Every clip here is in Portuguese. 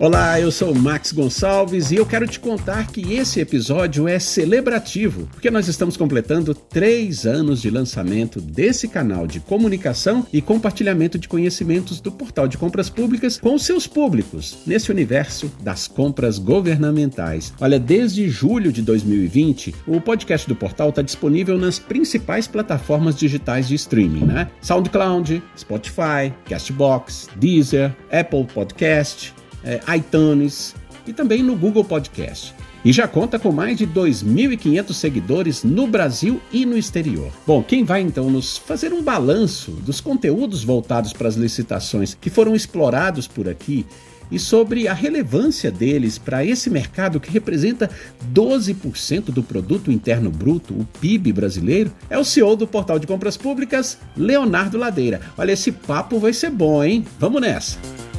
Olá, eu sou Max Gonçalves e eu quero te contar que esse episódio é celebrativo, porque nós estamos completando três anos de lançamento desse canal de comunicação e compartilhamento de conhecimentos do Portal de Compras Públicas com seus públicos, nesse universo das compras governamentais. Olha, desde julho de 2020, o podcast do portal está disponível nas principais plataformas digitais de streaming, né? SoundCloud, Spotify, Castbox, Deezer, Apple Podcast é, iTunes e também no Google Podcast. E já conta com mais de 2.500 seguidores no Brasil e no exterior. Bom, quem vai então nos fazer um balanço dos conteúdos voltados para as licitações que foram explorados por aqui e sobre a relevância deles para esse mercado que representa 12% do produto interno bruto, o PIB brasileiro, é o CEO do Portal de Compras Públicas, Leonardo Ladeira. Olha, esse papo vai ser bom, hein? Vamos nessa.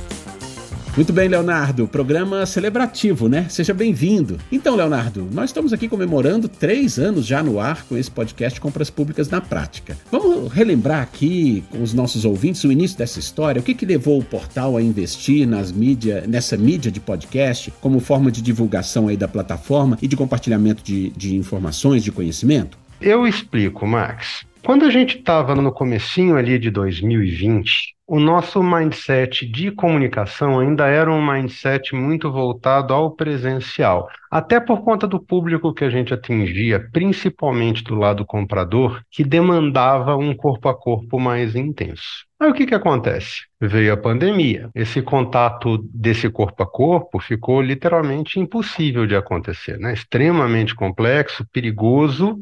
Muito bem, Leonardo. Programa celebrativo, né? Seja bem-vindo. Então, Leonardo, nós estamos aqui comemorando três anos já no ar com esse podcast Compras Públicas na Prática. Vamos relembrar aqui com os nossos ouvintes o início dessa história, o que, que levou o portal a investir nas mídia, nessa mídia de podcast como forma de divulgação aí da plataforma e de compartilhamento de, de informações, de conhecimento? Eu explico, Max. Quando a gente estava no comecinho ali de 2020, o nosso mindset de comunicação ainda era um mindset muito voltado ao presencial, até por conta do público que a gente atingia, principalmente do lado comprador, que demandava um corpo a corpo mais intenso. Aí o que, que acontece? Veio a pandemia. Esse contato desse corpo a corpo ficou literalmente impossível de acontecer, né? extremamente complexo, perigoso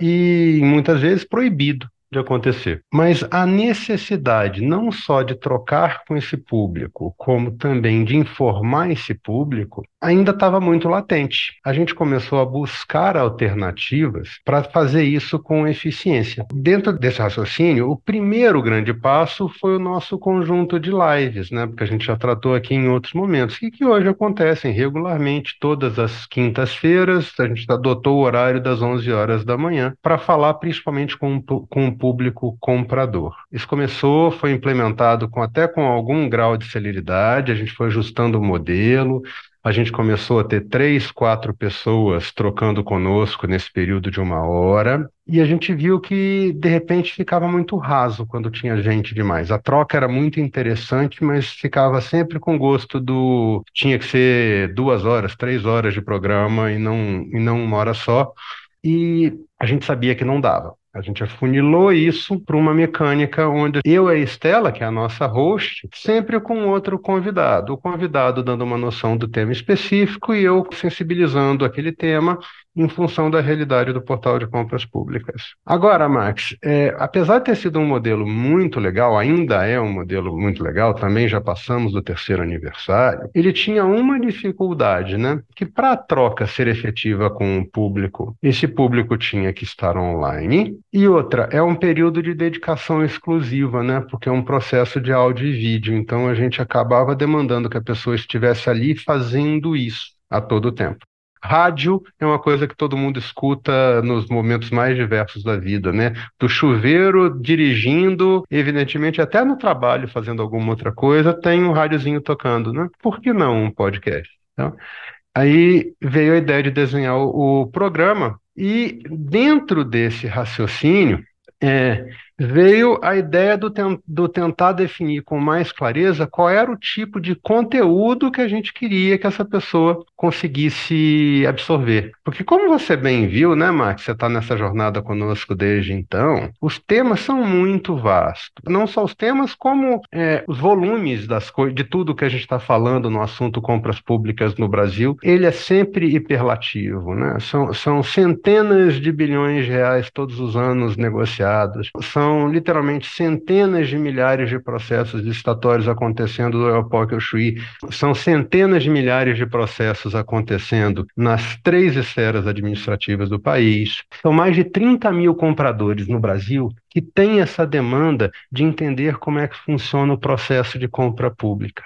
e muitas vezes proibido de acontecer. Mas a necessidade não só de trocar com esse público, como também de informar esse público, ainda estava muito latente. A gente começou a buscar alternativas para fazer isso com eficiência. Dentro desse raciocínio, o primeiro grande passo foi o nosso conjunto de lives, né? Porque a gente já tratou aqui em outros momentos, e que hoje acontecem regularmente todas as quintas-feiras. A gente adotou o horário das 11 horas da manhã para falar principalmente com, com público comprador. Isso começou, foi implementado com até com algum grau de celeridade, a gente foi ajustando o modelo, a gente começou a ter três, quatro pessoas trocando conosco nesse período de uma hora, e a gente viu que de repente ficava muito raso quando tinha gente demais. A troca era muito interessante, mas ficava sempre com gosto do tinha que ser duas horas, três horas de programa e não, e não uma hora só. E a gente sabia que não dava. A gente afunilou isso para uma mecânica onde eu e a Estela, que é a nossa host, sempre com outro convidado. O convidado dando uma noção do tema específico e eu sensibilizando aquele tema em função da realidade do portal de compras públicas. Agora, Max, é, apesar de ter sido um modelo muito legal, ainda é um modelo muito legal, também já passamos do terceiro aniversário, ele tinha uma dificuldade, né? Que para a troca ser efetiva com o público, esse público tinha que estar online, e outra, é um período de dedicação exclusiva, né? Porque é um processo de áudio e vídeo, então a gente acabava demandando que a pessoa estivesse ali fazendo isso a todo tempo. Rádio é uma coisa que todo mundo escuta nos momentos mais diversos da vida, né? Do chuveiro, dirigindo, evidentemente até no trabalho, fazendo alguma outra coisa, tem um rádiozinho tocando, né? Por que não um podcast? Então, aí veio a ideia de desenhar o, o programa e dentro desse raciocínio, é, veio a ideia do, ten do, tentar definir com mais clareza qual era o tipo de conteúdo que a gente queria que essa pessoa conseguisse absorver. Porque, como você bem viu, né, Max, você está nessa jornada conosco desde então, os temas são muito vastos. Não só os temas, como é, os volumes das de tudo que a gente está falando no assunto compras públicas no Brasil, ele é sempre hiperlativo. Né? São, são centenas de bilhões de reais todos os anos negociados. São são literalmente centenas de milhares de processos licitatórios acontecendo no Aeroporto Chuí, são centenas de milhares de processos acontecendo nas três esferas administrativas do país. São mais de 30 mil compradores no Brasil que têm essa demanda de entender como é que funciona o processo de compra pública.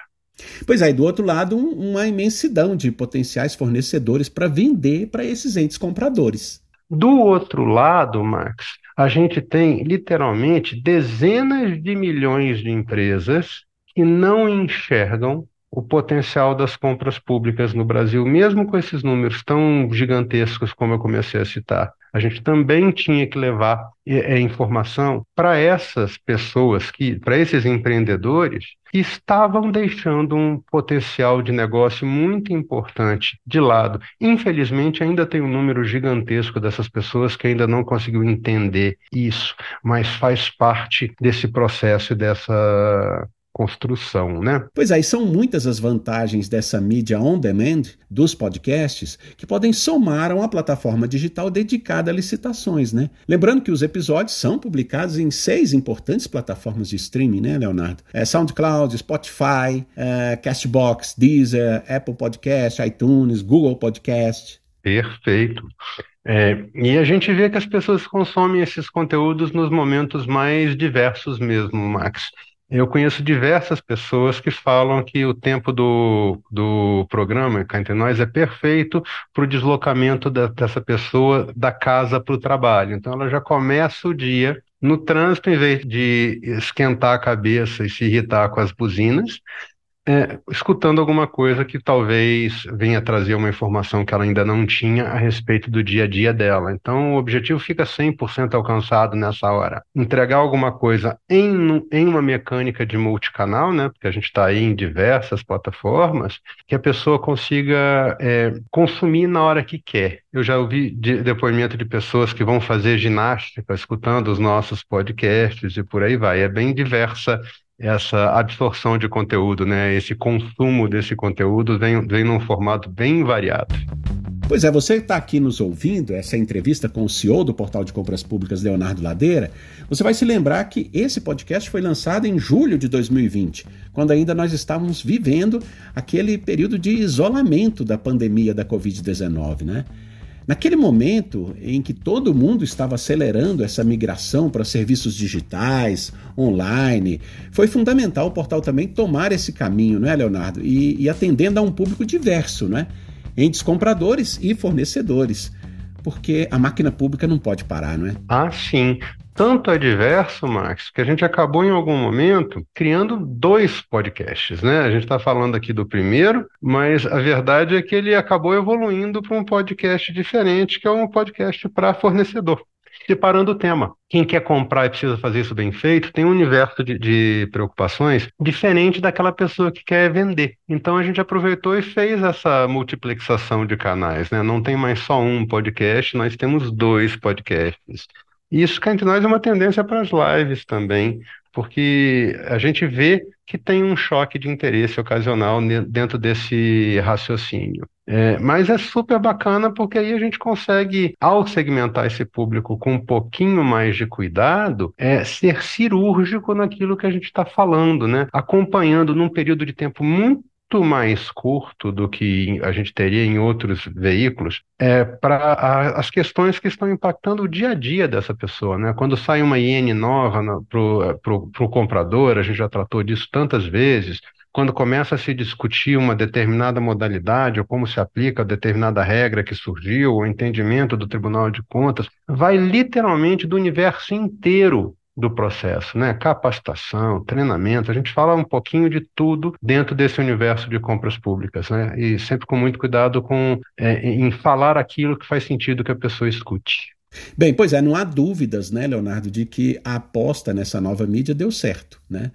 Pois é, do outro lado, uma imensidão de potenciais fornecedores para vender para esses entes compradores. Do outro lado, Max, a gente tem literalmente dezenas de milhões de empresas que não enxergam o potencial das compras públicas no Brasil, mesmo com esses números tão gigantescos como eu comecei a citar. A gente também tinha que levar é, informação para essas pessoas, que, para esses empreendedores que estavam deixando um potencial de negócio muito importante de lado. Infelizmente, ainda tem um número gigantesco dessas pessoas que ainda não conseguiu entender isso, mas faz parte desse processo e dessa construção, né? Pois aí é, são muitas as vantagens dessa mídia on demand dos podcasts que podem somar a uma plataforma digital dedicada a licitações, né? Lembrando que os episódios são publicados em seis importantes plataformas de streaming, né, Leonardo? É SoundCloud, Spotify, é, Castbox, Deezer, Apple Podcast, iTunes, Google Podcast. Perfeito. É, e a gente vê que as pessoas consomem esses conteúdos nos momentos mais diversos mesmo, Max. Eu conheço diversas pessoas que falam que o tempo do, do programa Cá Entre Nós é perfeito para o deslocamento da, dessa pessoa da casa para o trabalho. Então, ela já começa o dia no trânsito, em vez de esquentar a cabeça e se irritar com as buzinas, é, escutando alguma coisa que talvez venha trazer uma informação que ela ainda não tinha a respeito do dia a dia dela. Então, o objetivo fica 100% alcançado nessa hora. Entregar alguma coisa em, em uma mecânica de multicanal, né? Porque a gente está aí em diversas plataformas, que a pessoa consiga é, consumir na hora que quer. Eu já ouvi de, depoimento de pessoas que vão fazer ginástica escutando os nossos podcasts e por aí vai. É bem diversa essa absorção de conteúdo, né? Esse consumo desse conteúdo vem, vem num formato bem variado. Pois é, você está aqui nos ouvindo, essa entrevista com o CEO do Portal de Compras Públicas, Leonardo Ladeira. Você vai se lembrar que esse podcast foi lançado em julho de 2020, quando ainda nós estávamos vivendo aquele período de isolamento da pandemia da Covid-19, né? Naquele momento em que todo mundo estava acelerando essa migração para serviços digitais, online, foi fundamental o portal também tomar esse caminho, não é, Leonardo? E, e atendendo a um público diverso, não é? Entre compradores e fornecedores porque a máquina pública não pode parar, não é? Ah, sim. Tanto diverso, Max, que a gente acabou em algum momento criando dois podcasts, né? A gente está falando aqui do primeiro, mas a verdade é que ele acabou evoluindo para um podcast diferente, que é um podcast para fornecedor separando o tema. Quem quer comprar e precisa fazer isso bem feito tem um universo de, de, preocupações diferente daquela pessoa que quer vender. Então a gente aproveitou e fez essa multiplexação de canais. Né? Não tem mais só um podcast, nós temos dois podcasts. E isso cá entre nós é uma tendência para as lives também, porque a gente vê que tem um choque de interesse ocasional dentro desse raciocínio. É, mas é super bacana porque aí a gente consegue, ao segmentar esse público com um pouquinho mais de cuidado, é, ser cirúrgico naquilo que a gente está falando, né? Acompanhando num período de tempo muito mais curto do que a gente teria em outros veículos é, para as questões que estão impactando o dia a dia dessa pessoa. Né? Quando sai uma IN nova para o comprador, a gente já tratou disso tantas vezes, quando começa a se discutir uma determinada modalidade ou como se aplica determinada regra que surgiu, o entendimento do Tribunal de Contas, vai literalmente do universo inteiro do processo, né? Capacitação, treinamento, a gente fala um pouquinho de tudo dentro desse universo de compras públicas, né? E sempre com muito cuidado com é, em falar aquilo que faz sentido que a pessoa escute. Bem, pois é, não há dúvidas, né, Leonardo, de que a aposta nessa nova mídia deu certo, né?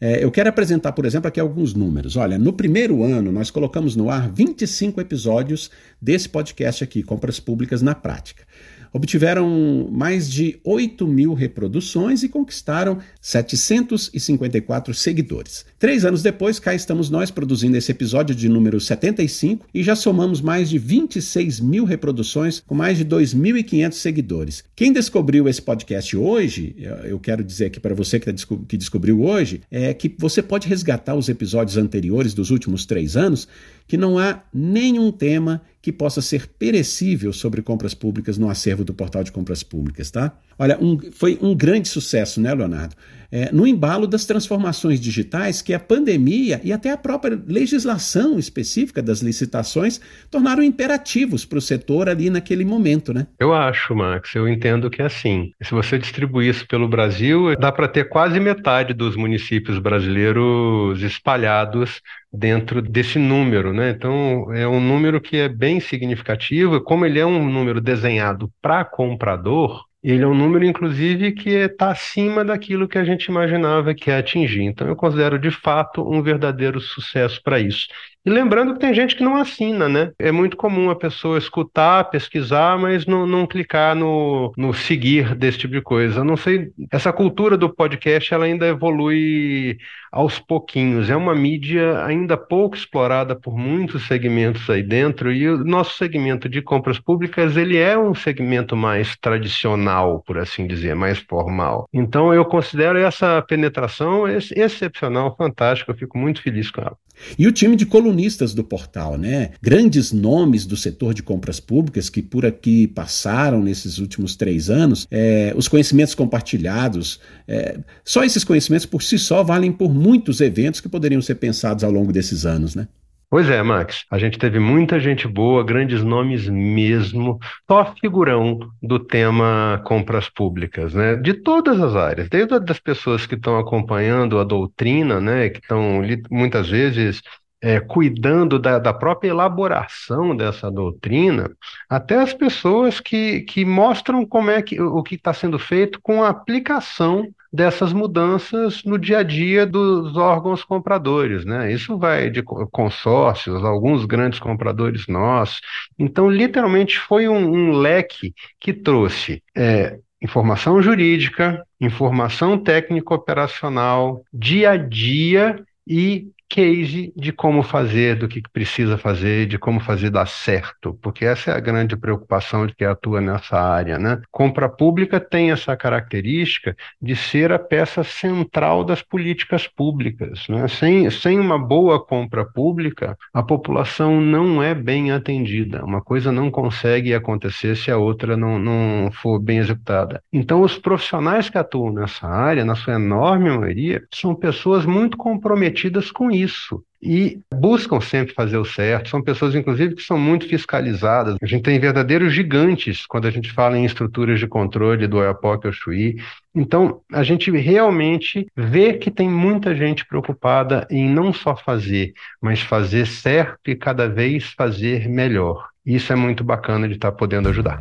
É, eu quero apresentar, por exemplo, aqui alguns números. Olha, no primeiro ano nós colocamos no ar 25 episódios desse podcast aqui, Compras Públicas na Prática obtiveram mais de 8 mil reproduções e conquistaram 754 seguidores. Três anos depois, cá estamos nós produzindo esse episódio de número 75 e já somamos mais de 26 mil reproduções com mais de 2.500 seguidores. Quem descobriu esse podcast hoje, eu quero dizer aqui para você tá que descobriu hoje, é que você pode resgatar os episódios anteriores dos últimos três anos, que não há nenhum tema que possa ser perecível sobre compras públicas no acervo do portal de compras públicas, tá? Olha, um, foi um grande sucesso, né, Leonardo? É, no embalo das transformações digitais que a pandemia e até a própria legislação específica das licitações tornaram imperativos para o setor ali naquele momento, né? Eu acho, Max, eu entendo que é assim. Se você distribuir isso pelo Brasil, dá para ter quase metade dos municípios brasileiros espalhados dentro desse número, né? Então, é um número que é bem significativo, como ele é um número desenhado para comprador, ele é um número, inclusive, que está acima daquilo que a gente imaginava que ia atingir. Então, eu considero de fato um verdadeiro sucesso para isso. E lembrando que tem gente que não assina, né? É muito comum a pessoa escutar, pesquisar, mas não, não clicar no, no seguir desse tipo de coisa. Eu não sei, essa cultura do podcast ela ainda evolui aos pouquinhos. É uma mídia ainda pouco explorada por muitos segmentos aí dentro, e o nosso segmento de compras públicas ele é um segmento mais tradicional, por assim dizer, mais formal. Então eu considero essa penetração excepcional, fantástica, eu fico muito feliz com ela. E o time de colunistas do portal, né? Grandes nomes do setor de compras públicas que por aqui passaram nesses últimos três anos, é, os conhecimentos compartilhados, é, só esses conhecimentos por si só valem por muitos eventos que poderiam ser pensados ao longo desses anos, né? Pois é, Max. A gente teve muita gente boa, grandes nomes mesmo, só figurão do tema compras públicas, né? De todas as áreas, desde as pessoas que estão acompanhando a doutrina, né? Que estão muitas vezes é, cuidando da, da, própria elaboração dessa doutrina, até as pessoas que, que mostram como é que o que está sendo feito com a aplicação dessas mudanças no dia a dia dos órgãos compradores, né? Isso vai de consórcios, alguns grandes compradores nossos. Então, literalmente, foi um, um leque que trouxe é, informação jurídica, informação técnico-operacional, dia a dia e case de como fazer, do que precisa fazer, de como fazer dar certo, porque essa é a grande preocupação de quem atua nessa área, né? Compra pública tem essa característica de ser a peça central das políticas públicas, né? Sem, sem uma boa compra pública, a população não é bem atendida. Uma coisa não consegue acontecer se a outra não, não for bem executada. Então, os profissionais que atuam nessa área, na sua enorme maioria, são pessoas muito comprometidas com isso isso e buscam sempre fazer o certo. São pessoas, inclusive, que são muito fiscalizadas. A gente tem verdadeiros gigantes quando a gente fala em estruturas de controle do Oiapoque ao Chuí. Então, a gente realmente vê que tem muita gente preocupada em não só fazer, mas fazer certo e cada vez fazer melhor. Isso é muito bacana de estar podendo ajudar.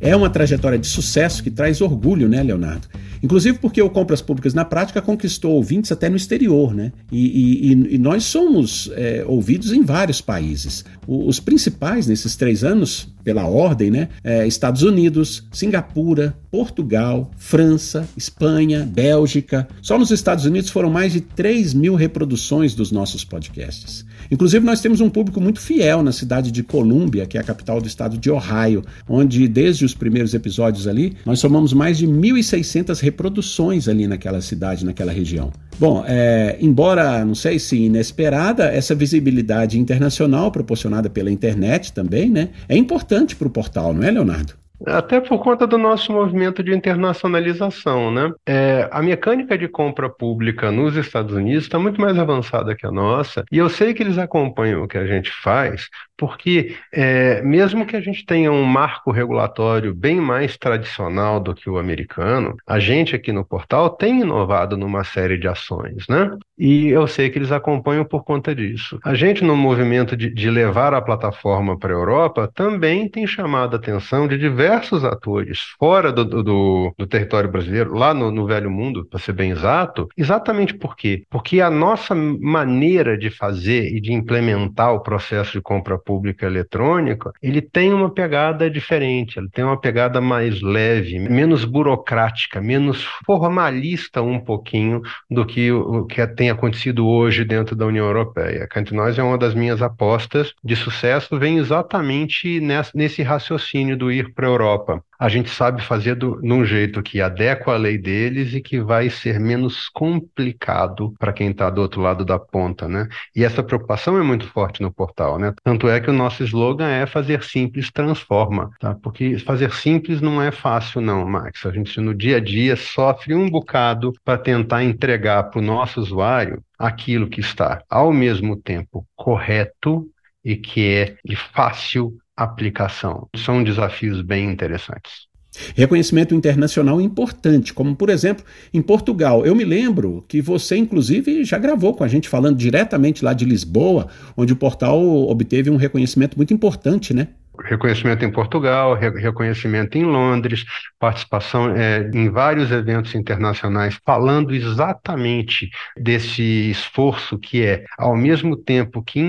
É uma trajetória de sucesso que traz orgulho, né, Leonardo? Inclusive porque o Compras Públicas na prática conquistou ouvintes até no exterior, né? E, e, e nós somos é, ouvidos em vários países. O, os principais nesses três anos, pela ordem, né? É, Estados Unidos, Singapura, Portugal, França, Espanha, Bélgica. Só nos Estados Unidos foram mais de 3 mil reproduções dos nossos podcasts. Inclusive, nós temos um público muito fiel na cidade de Columbia, que é a capital do estado de Ohio, onde, desde os primeiros episódios ali, nós somamos mais de 1.600 reproduções ali naquela cidade, naquela região. Bom, é, embora, não sei se inesperada, essa visibilidade internacional proporcionada pela internet também, né, é importante para o portal, não é, Leonardo? Até por conta do nosso movimento de internacionalização, né? É, a mecânica de compra pública nos Estados Unidos está muito mais avançada que a nossa, e eu sei que eles acompanham o que a gente faz, porque é, mesmo que a gente tenha um marco regulatório bem mais tradicional do que o americano, a gente aqui no portal tem inovado numa série de ações, né? E eu sei que eles acompanham por conta disso. A gente, no movimento de, de levar a plataforma para a Europa, também tem chamado a atenção de diversos atores fora do, do, do território brasileiro, lá no, no Velho Mundo, para ser bem exato, exatamente por quê? Porque a nossa maneira de fazer e de implementar o processo de compra pública eletrônica, ele tem uma pegada diferente, ele tem uma pegada mais leve, menos burocrática, menos formalista um pouquinho do que o que tem acontecido hoje dentro da União Europeia. Entre nós é uma das minhas apostas de sucesso, vem exatamente nesse raciocínio do ir para a Europa a gente sabe fazer do, num jeito que adequa a lei deles e que vai ser menos complicado para quem está do outro lado da ponta, né? E essa preocupação é muito forte no portal, né? Tanto é é que o nosso slogan é fazer simples transforma, tá? Porque fazer simples não é fácil, não, Max. A gente no dia a dia sofre um bocado para tentar entregar para o nosso usuário aquilo que está ao mesmo tempo correto e que é de fácil aplicação. São desafios bem interessantes. Reconhecimento internacional importante, como por exemplo em Portugal. Eu me lembro que você, inclusive, já gravou com a gente falando diretamente lá de Lisboa, onde o portal obteve um reconhecimento muito importante, né? Reconhecimento em Portugal, reconhecimento em Londres, participação é, em vários eventos internacionais, falando exatamente desse esforço que é, ao mesmo tempo que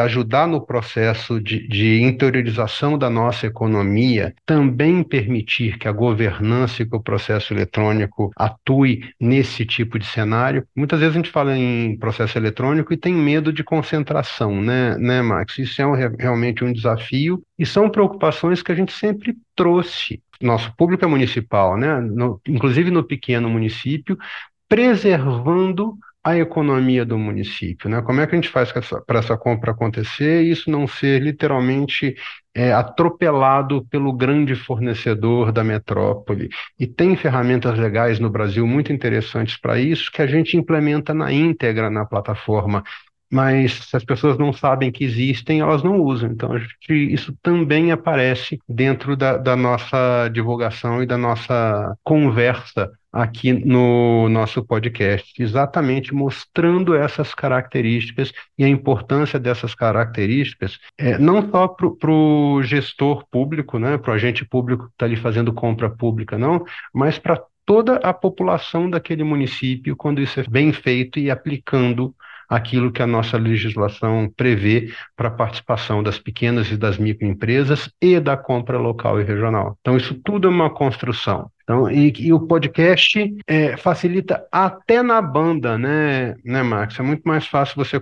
ajudar no processo de, de interiorização da nossa economia, também permitir que a governança e que o processo eletrônico atue nesse tipo de cenário. Muitas vezes a gente fala em processo eletrônico e tem medo de concentração, né, né Max? Isso é um, realmente um desafio e são preocupações que a gente sempre trouxe. Nosso público é municipal, né? No, inclusive no pequeno município, preservando a economia do município, né? Como é que a gente faz para essa compra acontecer e isso não ser literalmente é, atropelado pelo grande fornecedor da metrópole? E tem ferramentas legais no Brasil muito interessantes para isso que a gente implementa na íntegra na plataforma mas se as pessoas não sabem que existem, elas não usam. Então, gente, isso também aparece dentro da, da, nossa divulgação e da nossa conversa aqui no nosso podcast, exatamente mostrando essas características e a importância dessas características, é, não só para o gestor público, né, para o agente público que está ali fazendo compra pública, não, mas para toda a população daquele município, quando isso é bem feito e aplicando aquilo que a nossa legislação prevê para a participação das pequenas e das microempresas e da compra local e regional. Então, isso tudo é uma construção. Então, e, e o podcast é, facilita até na banda, né, né, Max? É muito mais fácil você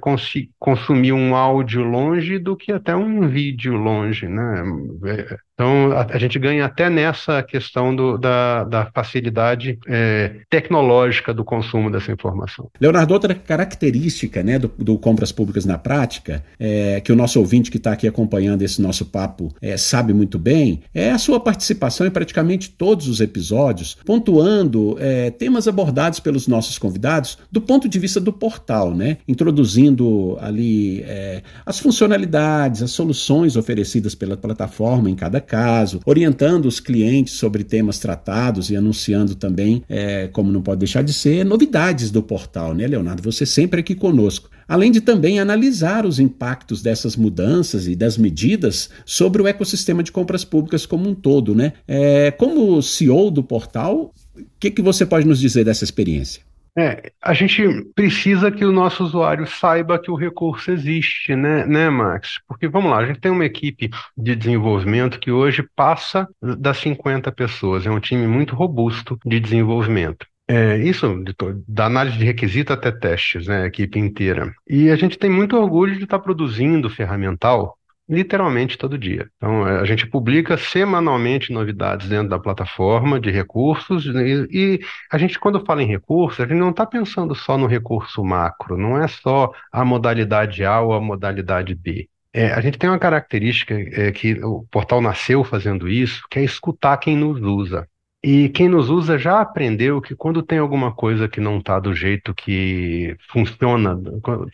consumir um áudio longe do que até um vídeo longe, né? É, então, a, a, gente ganha até nessa questão do, da, da, facilidade é, tecnológica do consumo dessa informação. Leonardo, outra característica né, do, do Compras Públicas na Prática, é, que o nosso ouvinte que está aqui acompanhando esse nosso papo é, sabe muito bem, é a sua participação em praticamente todos os episódios, pontuando é, temas abordados pelos nossos convidados do ponto de vista do portal, né, introduzindo ali é, as funcionalidades, as soluções oferecidas pela plataforma em cada caso, orientando os clientes sobre temas tratados e anunciando também, é, como não pode deixar de ser, novidades do portal, né, Leonardo? Você sempre aqui conosco. Além de também analisar os impactos dessas mudanças e das medidas sobre o ecossistema de compras públicas como um todo, né? É, como CEO do portal, o que, que você pode nos dizer dessa experiência? É, a gente precisa que o nosso usuário saiba que o recurso existe, né, né, Max? Porque vamos lá, a gente tem uma equipe de desenvolvimento que hoje passa das 50 pessoas, é um time muito robusto de desenvolvimento. É, isso, da análise de requisito até testes, né, a equipe inteira. E a gente tem muito orgulho de estar produzindo ferramental literalmente todo dia. Então, é, a gente publica semanalmente novidades dentro da plataforma de recursos e, e a gente, quando fala em recursos, a gente não está pensando só no recurso macro, não é só a modalidade A ou a modalidade B. É, a gente tem uma característica é, que o portal nasceu fazendo isso, que é escutar quem nos usa. E quem nos usa já aprendeu que quando tem alguma coisa que não está do jeito que funciona,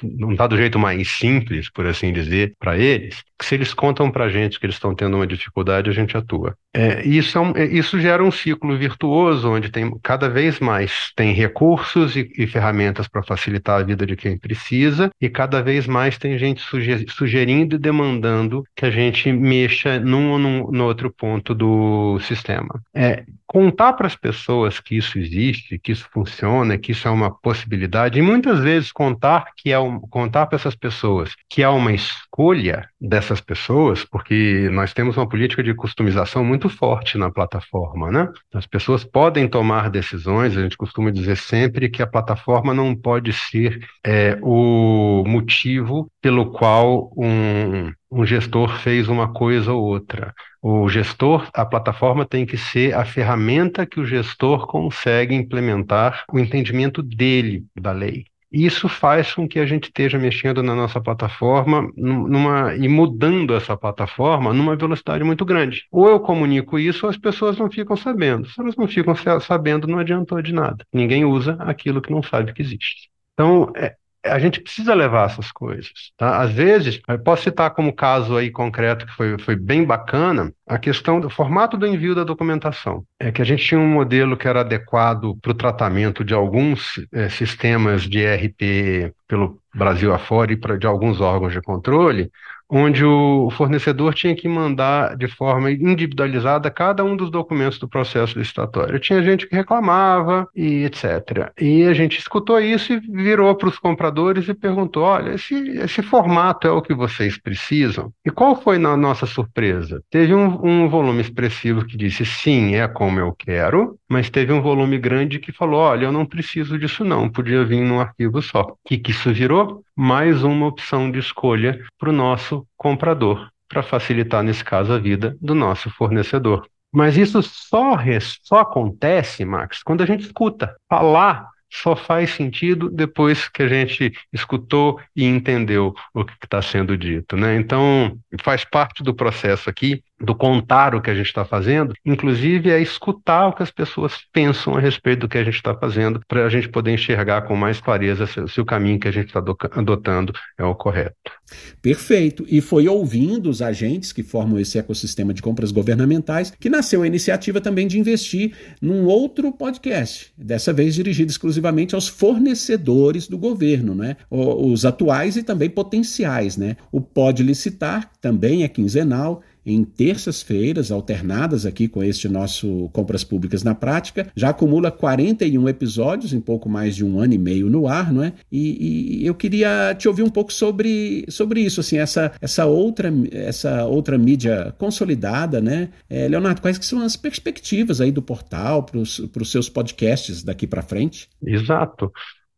não está do jeito mais simples, por assim dizer, para eles, se eles contam para a gente que eles estão tendo uma dificuldade, a gente atua. É, isso, é um, é, isso gera um ciclo virtuoso, onde tem cada vez mais tem recursos e, e ferramentas para facilitar a vida de quem precisa, e cada vez mais tem gente sugerindo e demandando que a gente mexa num ou no outro ponto do sistema. É, contar para as pessoas que isso existe, que isso funciona, que isso é uma possibilidade, e muitas vezes contar que é um, contar para essas pessoas que é uma escolha dessas pessoas, porque nós temos uma política de customização muito forte na plataforma, né? As pessoas podem tomar decisões, a gente costuma dizer sempre que a plataforma não pode ser é, o motivo pelo qual um, um gestor fez uma coisa ou outra. O gestor, a plataforma tem que ser a ferramenta que o gestor consegue implementar o entendimento dele da lei. Isso faz com que a gente esteja mexendo na nossa plataforma numa, e mudando essa plataforma numa velocidade muito grande. Ou eu comunico isso, ou as pessoas não ficam sabendo. Se elas não ficam sabendo, não adiantou de nada. Ninguém usa aquilo que não sabe que existe. Então, é, a gente precisa levar essas coisas. Tá? Às vezes, posso citar como caso aí concreto que foi, foi bem bacana, a questão do formato do envio da documentação. É que a gente tinha um modelo que era adequado para o tratamento de alguns é, sistemas de ERP pelo Brasil afora e pra, de alguns órgãos de controle, onde o fornecedor tinha que mandar de forma individualizada cada um dos documentos do processo licitatório. Tinha gente que reclamava e etc. E a gente escutou isso e virou para os compradores e perguntou: olha, esse, esse formato é o que vocês precisam? E qual foi na nossa surpresa? Teve um, um volume expressivo que disse sim, é como eu quero, mas teve um volume grande que falou: olha, eu não preciso disso não, podia vir num arquivo só. O que, que isso virou? Mais uma opção de escolha para o nosso comprador, para facilitar, nesse caso, a vida do nosso fornecedor. Mas isso só, só acontece, Max, quando a gente escuta. Falar só faz sentido depois que a gente escutou e entendeu o que está sendo dito. Né? Então, faz parte do processo aqui do contar o que a gente está fazendo, inclusive é escutar o que as pessoas pensam a respeito do que a gente está fazendo, para a gente poder enxergar com mais clareza se, se o caminho que a gente está adotando é o correto. Perfeito. E foi ouvindo os agentes que formam esse ecossistema de compras governamentais que nasceu a iniciativa também de investir num outro podcast, dessa vez dirigido exclusivamente aos fornecedores do governo, né? Os atuais e também potenciais, né? O Pode Licitar também é quinzenal em terças-feiras, alternadas aqui com este nosso Compras Públicas na Prática. Já acumula 41 episódios em pouco mais de um ano e meio no ar, não é? E, e eu queria te ouvir um pouco sobre, sobre isso, assim, essa, essa, outra, essa outra mídia consolidada, né? É, Leonardo, quais que são as perspectivas aí do portal para os seus podcasts daqui para frente? Exato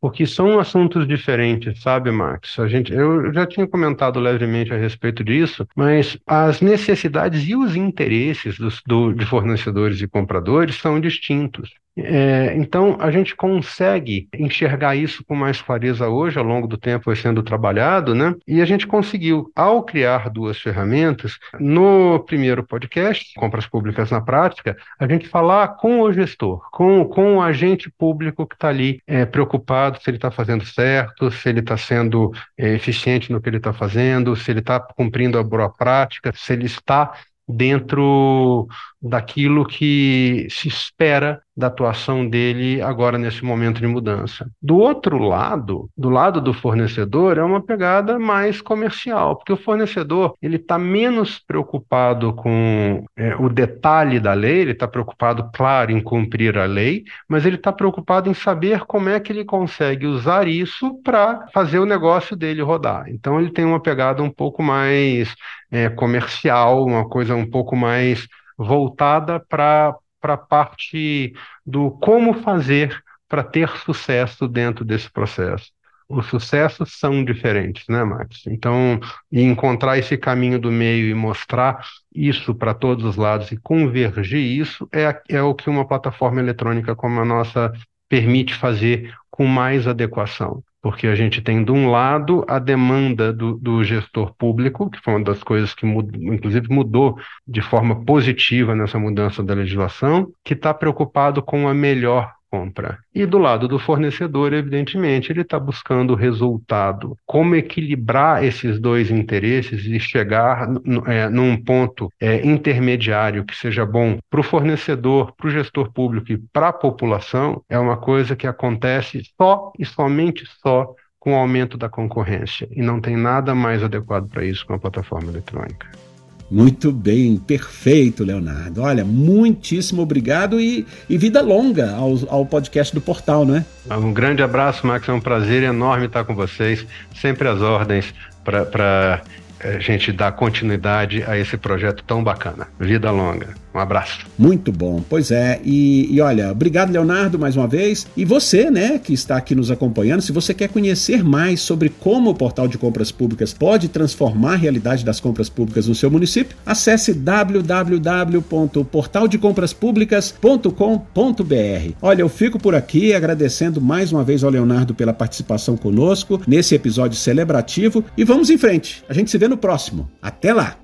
porque são assuntos diferentes, sabe, Max? A gente, eu já tinha comentado levemente a respeito disso, mas as necessidades e os interesses dos, do, de fornecedores e compradores são distintos. É, então, a gente consegue enxergar isso com mais clareza hoje, ao longo do tempo foi sendo trabalhado, né? E a gente conseguiu, ao criar duas ferramentas, no primeiro podcast, Compras Públicas na Prática, a gente falar com o gestor, com, com o agente público que está ali é, preocupado se ele está fazendo certo, se ele está sendo é, eficiente no que ele está fazendo, se ele está cumprindo a boa prática, se ele está dentro daquilo que se espera da atuação dele agora nesse momento de mudança. Do outro lado, do lado do fornecedor, é uma pegada mais comercial, porque o fornecedor ele está menos preocupado com é, o detalhe da lei, ele está preocupado, claro, em cumprir a lei, mas ele está preocupado em saber como é que ele consegue usar isso para fazer o negócio dele rodar. Então ele tem uma pegada um pouco mais é, comercial, uma coisa um pouco mais voltada para a parte do como fazer para ter sucesso dentro desse processo. Os sucessos são diferentes, né, Max? Então, encontrar esse caminho do meio e mostrar isso para todos os lados e convergir isso é, é o que uma plataforma eletrônica como a nossa permite fazer com mais adequação porque a gente tem, de um lado, a demanda do, do, gestor público, que foi uma das coisas que, inclusive, mudou de forma positiva nessa mudança da legislação, que está preocupado com a melhor compra. E do lado do fornecedor, evidentemente, ele está buscando resultado. Como equilibrar esses dois interesses e chegar é, num ponto é, intermediário que seja bom para o fornecedor, para o gestor público e para a população, é uma coisa que acontece só e somente só com o aumento da concorrência. E não tem nada mais adequado para isso com a plataforma eletrônica. Muito bem, perfeito, Leonardo. Olha, muitíssimo obrigado e, e vida longa ao, ao, podcast do Portal, né? Um grande abraço, Max. É um prazer enorme estar com vocês. Sempre as ordens para a gente dar continuidade a esse projeto tão bacana. Vida longa. Um abraço. Muito bom, pois é. E, e, olha, obrigado, Leonardo, mais uma vez. E você, né, que está aqui nos acompanhando, se você quer conhecer mais sobre como o portal de compras públicas pode transformar a realidade das compras públicas no seu município, acesse www.portaldecompraspublicas.com.br. Olha, eu fico por aqui agradecendo mais uma vez ao Leonardo pela participação conosco nesse episódio celebrativo e vamos em frente. A gente se vê no próximo. Até lá!